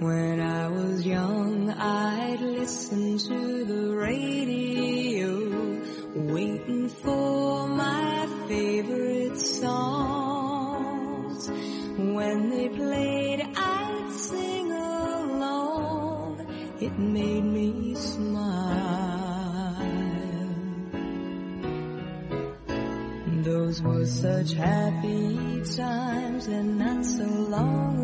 When I was young, I'd listen to the radio, waiting for my favorite songs. When they played, I'd sing along. It made me smile. Those were such happy times and not so long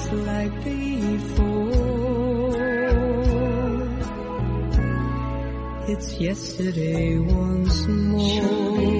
just like before. It's yesterday once more.